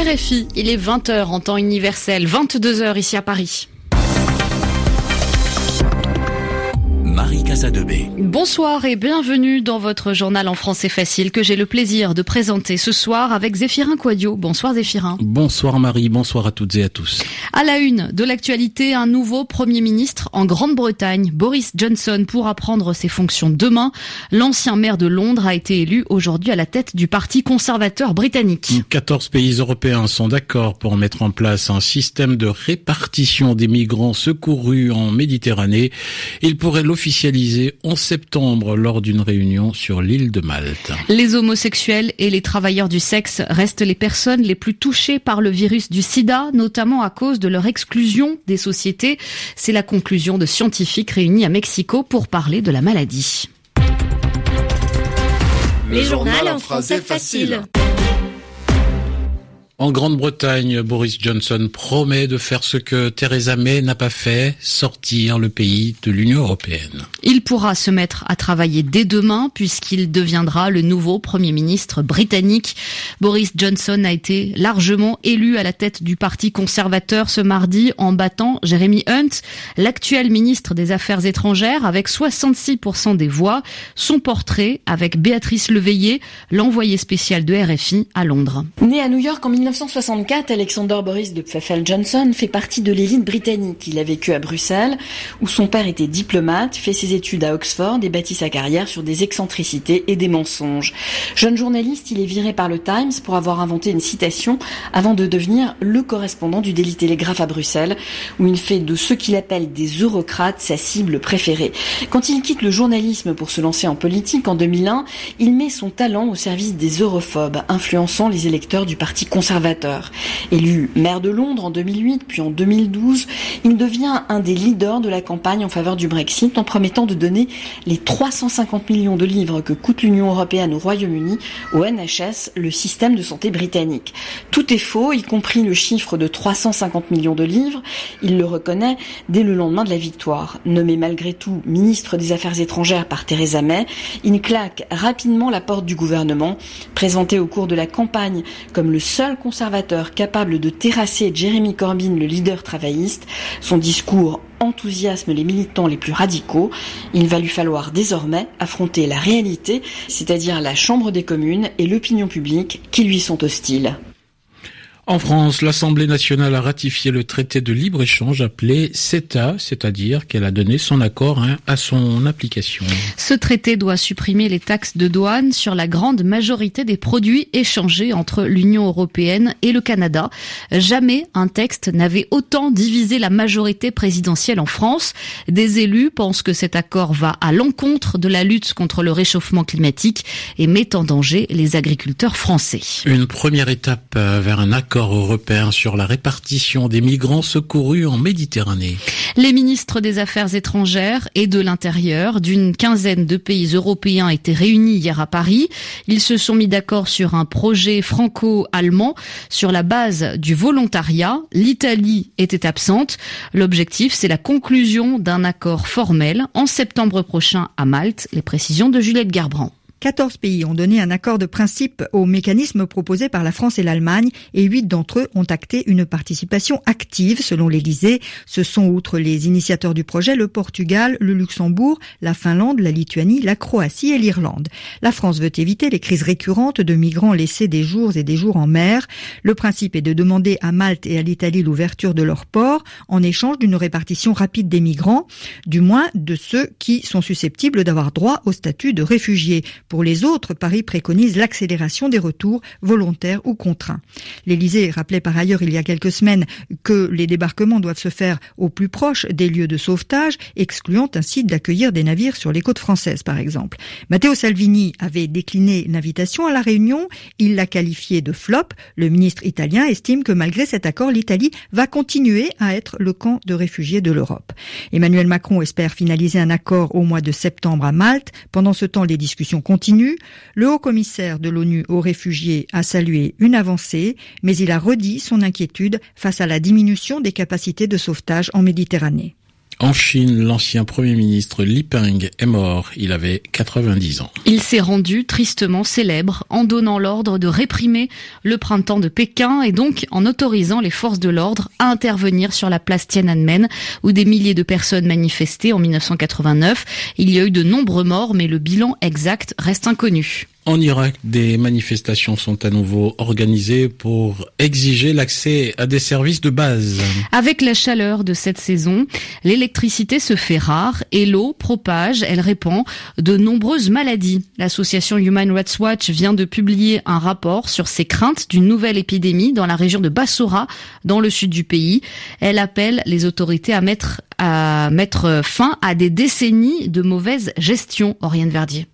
RFI, il est 20h en temps universel, 22h ici à Paris. Casadebé. Bonsoir et bienvenue dans votre journal en français facile que j'ai le plaisir de présenter ce soir avec Zéphirin Quadio. Bonsoir Zéphirin. Bonsoir Marie, bonsoir à toutes et à tous. À la une de l'actualité, un nouveau Premier ministre en Grande-Bretagne. Boris Johnson pourra prendre ses fonctions demain. L'ancien maire de Londres a été élu aujourd'hui à la tête du Parti conservateur britannique. 14 pays européens sont d'accord pour mettre en place un système de répartition des migrants secourus en Méditerranée. Il pourrait l'officialiser en septembre lors d'une réunion sur l'île de Malte. Les homosexuels et les travailleurs du sexe restent les personnes les plus touchées par le virus du sida, notamment à cause de leur exclusion des sociétés. C'est la conclusion de scientifiques réunis à Mexico pour parler de la maladie. Le journal en français facile. En Grande-Bretagne, Boris Johnson promet de faire ce que Theresa May n'a pas fait, sortir le pays de l'Union européenne. Il pourra se mettre à travailler dès demain puisqu'il deviendra le nouveau Premier ministre britannique. Boris Johnson a été largement élu à la tête du Parti conservateur ce mardi en battant Jeremy Hunt, l'actuel ministre des Affaires étrangères avec 66% des voix. Son portrait avec Béatrice Leveillé, l'envoyé spécial de RFI à Londres. Né à New York en 1964, Alexander Boris de Pfeffel Johnson fait partie de l'élite britannique. Il a vécu à Bruxelles, où son père était diplomate, fait ses études à Oxford et bâtit sa carrière sur des excentricités et des mensonges. Jeune journaliste, il est viré par le Times pour avoir inventé une citation avant de devenir le correspondant du Daily Telegraph à Bruxelles, où il fait de ceux qu'il appelle des eurocrates sa cible préférée. Quand il quitte le journalisme pour se lancer en politique en 2001, il met son talent au service des europhobes, influençant les électeurs du Parti conservateur Élu maire de Londres en 2008 puis en 2012, il devient un des leaders de la campagne en faveur du Brexit en promettant de donner les 350 millions de livres que coûte l'Union européenne au Royaume-Uni au NHS, le système de santé britannique. Tout est faux, y compris le chiffre de 350 millions de livres. Il le reconnaît dès le lendemain de la victoire. Nommé malgré tout ministre des Affaires étrangères par Theresa May, il claque rapidement la porte du gouvernement, présenté au cours de la campagne comme le seul conservateur capable de terrasser Jeremy Corbyn, le leader travailliste. Son discours enthousiasme les militants les plus radicaux. Il va lui falloir désormais affronter la réalité, c'est-à-dire la Chambre des communes et l'opinion publique qui lui sont hostiles. En France, l'Assemblée nationale a ratifié le traité de libre-échange appelé CETA, c'est-à-dire qu'elle a donné son accord hein, à son application. Ce traité doit supprimer les taxes de douane sur la grande majorité des produits échangés entre l'Union européenne et le Canada. Jamais un texte n'avait autant divisé la majorité présidentielle en France. Des élus pensent que cet accord va à l'encontre de la lutte contre le réchauffement climatique et met en danger les agriculteurs français. Une première étape euh, vers un accord européen sur la répartition des migrants secourus en Méditerranée. Les ministres des Affaires étrangères et de l'Intérieur d'une quinzaine de pays européens étaient réunis hier à Paris. Ils se sont mis d'accord sur un projet franco-allemand sur la base du volontariat. L'Italie était absente. L'objectif, c'est la conclusion d'un accord formel en septembre prochain à Malte. Les précisions de Juliette Garbrand. 14 pays ont donné un accord de principe au mécanisme proposé par la France et l'Allemagne et 8 d'entre eux ont acté une participation active selon l'Elysée. Ce sont outre les initiateurs du projet le Portugal, le Luxembourg, la Finlande, la Lituanie, la Croatie et l'Irlande. La France veut éviter les crises récurrentes de migrants laissés des jours et des jours en mer. Le principe est de demander à Malte et à l'Italie l'ouverture de leurs ports en échange d'une répartition rapide des migrants, du moins de ceux qui sont susceptibles d'avoir droit au statut de réfugiés pour les autres, Paris préconise l'accélération des retours volontaires ou contraints. L'Élysée rappelait par ailleurs il y a quelques semaines que les débarquements doivent se faire au plus proche des lieux de sauvetage, excluant ainsi d'accueillir des navires sur les côtes françaises, par exemple. Matteo Salvini avait décliné l'invitation à la réunion. Il l'a qualifié de flop. Le ministre italien estime que malgré cet accord, l'Italie va continuer à être le camp de réfugiés de l'Europe. Emmanuel Macron espère finaliser un accord au mois de septembre à Malte. Pendant ce temps, les discussions continuent le haut commissaire de l'ONU aux réfugiés a salué une avancée, mais il a redit son inquiétude face à la diminution des capacités de sauvetage en Méditerranée. En Chine, l'ancien Premier ministre Li Peng est mort. Il avait 90 ans. Il s'est rendu tristement célèbre en donnant l'ordre de réprimer le printemps de Pékin et donc en autorisant les forces de l'ordre à intervenir sur la place Tiananmen où des milliers de personnes manifestaient en 1989. Il y a eu de nombreux morts mais le bilan exact reste inconnu. En Irak, des manifestations sont à nouveau organisées pour exiger l'accès à des services de base. Avec la chaleur de cette saison, l'électricité se fait rare et l'eau propage, elle répand de nombreuses maladies. L'association Human Rights Watch vient de publier un rapport sur ses craintes d'une nouvelle épidémie dans la région de Bassora, dans le sud du pays. Elle appelle les autorités à mettre, à mettre fin à des décennies de mauvaise gestion, Oriane Verdier.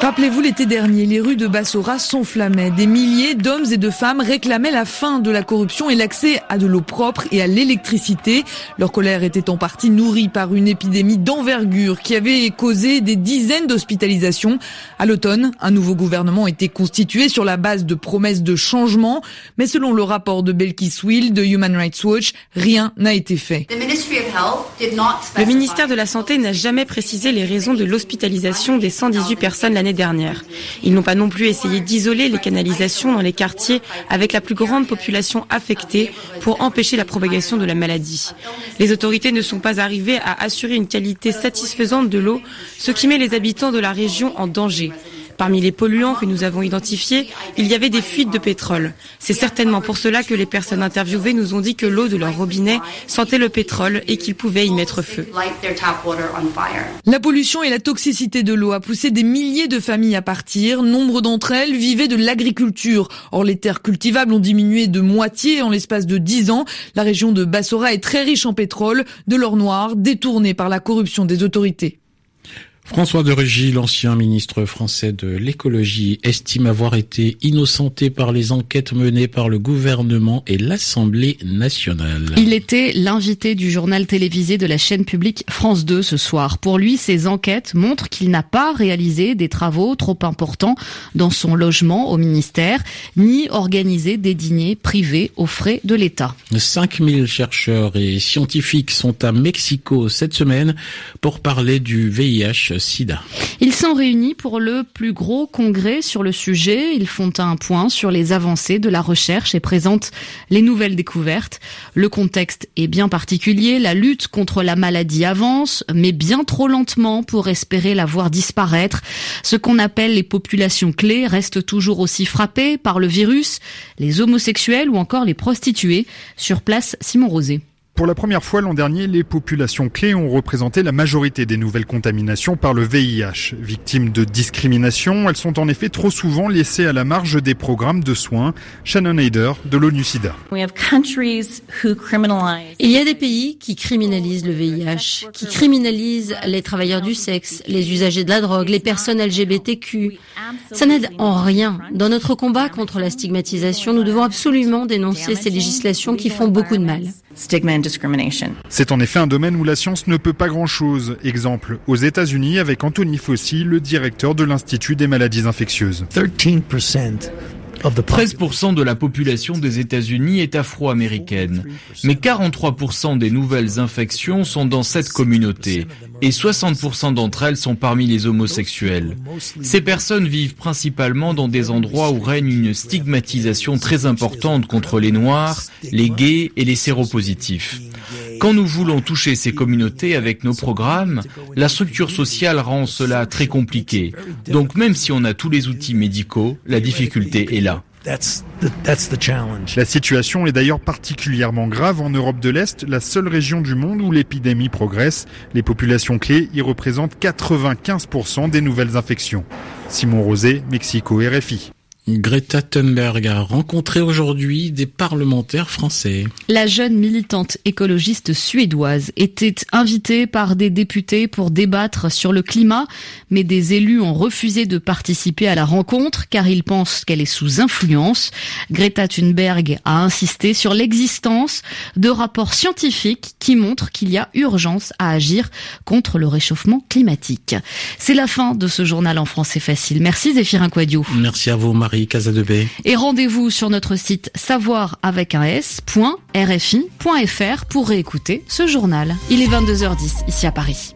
Rappelez-vous, l'été dernier, les rues de Bassora s'enflammaient. Des milliers d'hommes et de femmes réclamaient la fin de la corruption et l'accès à de l'eau propre et à l'électricité. Leur colère était en partie nourrie par une épidémie d'envergure qui avait causé des dizaines d'hospitalisations. À l'automne, un nouveau gouvernement était constitué sur la base de promesses de changement. Mais selon le rapport de Belkis Will de Human Rights Watch, rien n'a été fait. Le ministère de la Santé n'a jamais précisé les raisons de l'hospitalisation des 118 personnes l'année dernière. Ils n'ont pas non plus essayé d'isoler les canalisations dans les quartiers avec la plus grande population affectée pour empêcher la propagation de la maladie. Les autorités ne sont pas arrivées à assurer une qualité satisfaisante de l'eau, ce qui met les habitants de la région en danger. Parmi les polluants que nous avons identifiés, il y avait des fuites de pétrole. C'est certainement pour cela que les personnes interviewées nous ont dit que l'eau de leur robinet sentait le pétrole et qu'ils pouvaient y mettre feu. La pollution et la toxicité de l'eau a poussé des milliers de familles à partir. Nombre d'entre elles vivaient de l'agriculture. Or, les terres cultivables ont diminué de moitié en l'espace de dix ans. La région de Bassora est très riche en pétrole, de l'or noir détourné par la corruption des autorités. François de Rugy, l'ancien ministre français de l'écologie, estime avoir été innocenté par les enquêtes menées par le gouvernement et l'Assemblée nationale. Il était l'invité du journal télévisé de la chaîne publique France 2 ce soir. Pour lui, ces enquêtes montrent qu'il n'a pas réalisé des travaux trop importants dans son logement au ministère, ni organisé des dîners privés aux frais de l'État. 5000 chercheurs et scientifiques sont à Mexico cette semaine pour parler du VIH SIDA. Ils sont réunis pour le plus gros congrès sur le sujet. Ils font un point sur les avancées de la recherche et présentent les nouvelles découvertes. Le contexte est bien particulier. La lutte contre la maladie avance, mais bien trop lentement pour espérer la voir disparaître. Ce qu'on appelle les populations clés restent toujours aussi frappées par le virus, les homosexuels ou encore les prostituées. Sur place, Simon Rosé. Pour la première fois l'an dernier, les populations clés ont représenté la majorité des nouvelles contaminations par le VIH. Victimes de discrimination, elles sont en effet trop souvent laissées à la marge des programmes de soins. Shannon Hayder de l'ONU-SIDA. Il y a des pays qui criminalisent le VIH, qui criminalisent les travailleurs du sexe, les usagers de la drogue, les personnes LGBTQ. Ça n'aide en rien. Dans notre combat contre la stigmatisation, nous devons absolument dénoncer ces législations qui font beaucoup de mal. C'est en effet un domaine où la science ne peut pas grand-chose. Exemple, aux États-Unis avec Anthony Fauci, le directeur de l'Institut des maladies infectieuses. 13% de la population des États-Unis est afro-américaine, mais 43% des nouvelles infections sont dans cette communauté et 60% d'entre elles sont parmi les homosexuels. Ces personnes vivent principalement dans des endroits où règne une stigmatisation très importante contre les noirs, les gays et les séropositifs. Quand nous voulons toucher ces communautés avec nos programmes, la structure sociale rend cela très compliqué. Donc même si on a tous les outils médicaux, la difficulté est là. La situation est d'ailleurs particulièrement grave en Europe de l'Est, la seule région du monde où l'épidémie progresse. Les populations clés y représentent 95% des nouvelles infections. Simon Rosé, Mexico RFI. Greta Thunberg a rencontré aujourd'hui des parlementaires français. La jeune militante écologiste suédoise était invitée par des députés pour débattre sur le climat, mais des élus ont refusé de participer à la rencontre car ils pensent qu'elle est sous influence. Greta Thunberg a insisté sur l'existence de rapports scientifiques qui montrent qu'il y a urgence à agir contre le réchauffement climatique. C'est la fin de ce journal en français facile. Merci Zéphirin Quadio. Merci à vous Marie. Marie Casadebé. Et rendez-vous sur notre site savoir avec un s.rfi.fr pour réécouter ce journal. Il est 22h10 ici à Paris.